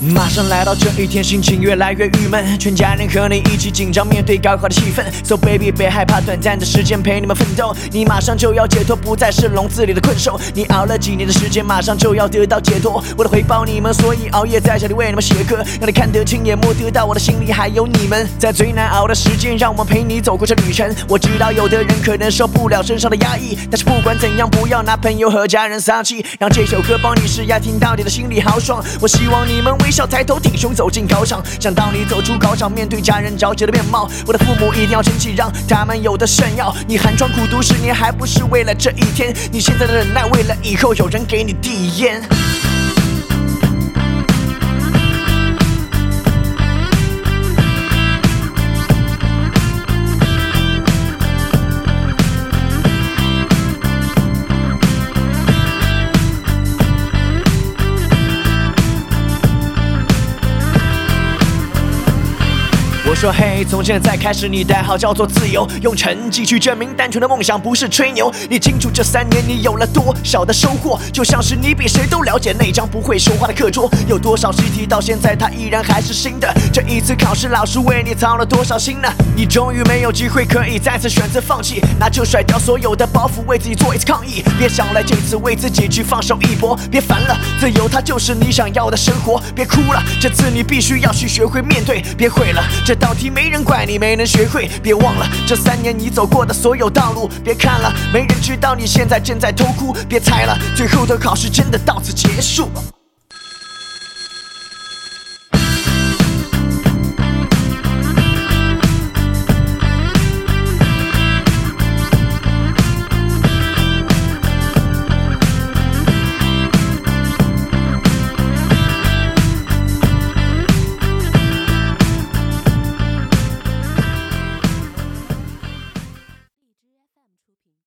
马上来到这一天，心情越来越郁闷，全家人和你一起紧张面对高考的气氛。So baby，别害怕，短暂的时间陪你们奋斗，你马上就要解脱，不再是笼子里的困兽。你熬了几年的时间，马上就要得到解脱。为了回报你们，所以熬夜在家里为你们写歌，让你看得清，也摸得到我的心里还有你们。在最难熬的时间，让我们陪你走过这旅程。我知道有的人可能受不了身上的压抑，但是不管怎样，不要拿朋友和家人撒气，让这首歌帮你施压，听到你的心里豪爽。我希望你们为微笑抬头挺胸走进考场，想当你走出考场，面对家人着急的面貌。我的父母一定要争气，让他们有的炫耀。你寒窗苦读十年，还不是为了这一天？你现在的忍耐，为了以后有人给你递烟。说嘿，从现在开始，你代号叫做自由，用成绩去证明单纯的梦想不是吹牛。你清楚这三年你有了多少的收获？就像是你比谁都了解那张不会说话的课桌，有多少习题到现在它依然还是新的。这一次考试，老师为你操了多少心呢？你终于没有机会可以再次选择放弃，那就甩掉所有的包袱，为自己做一次抗议。别想来这次为自己去放手一搏，别烦了，自由它就是你想要的生活。别哭了，这次你必须要去学会面对。别悔了，这。道题没人怪你没能学会，别忘了这三年你走过的所有道路。别看了，没人知道你现在正在偷哭。别猜了，最后的考试真的到此结束。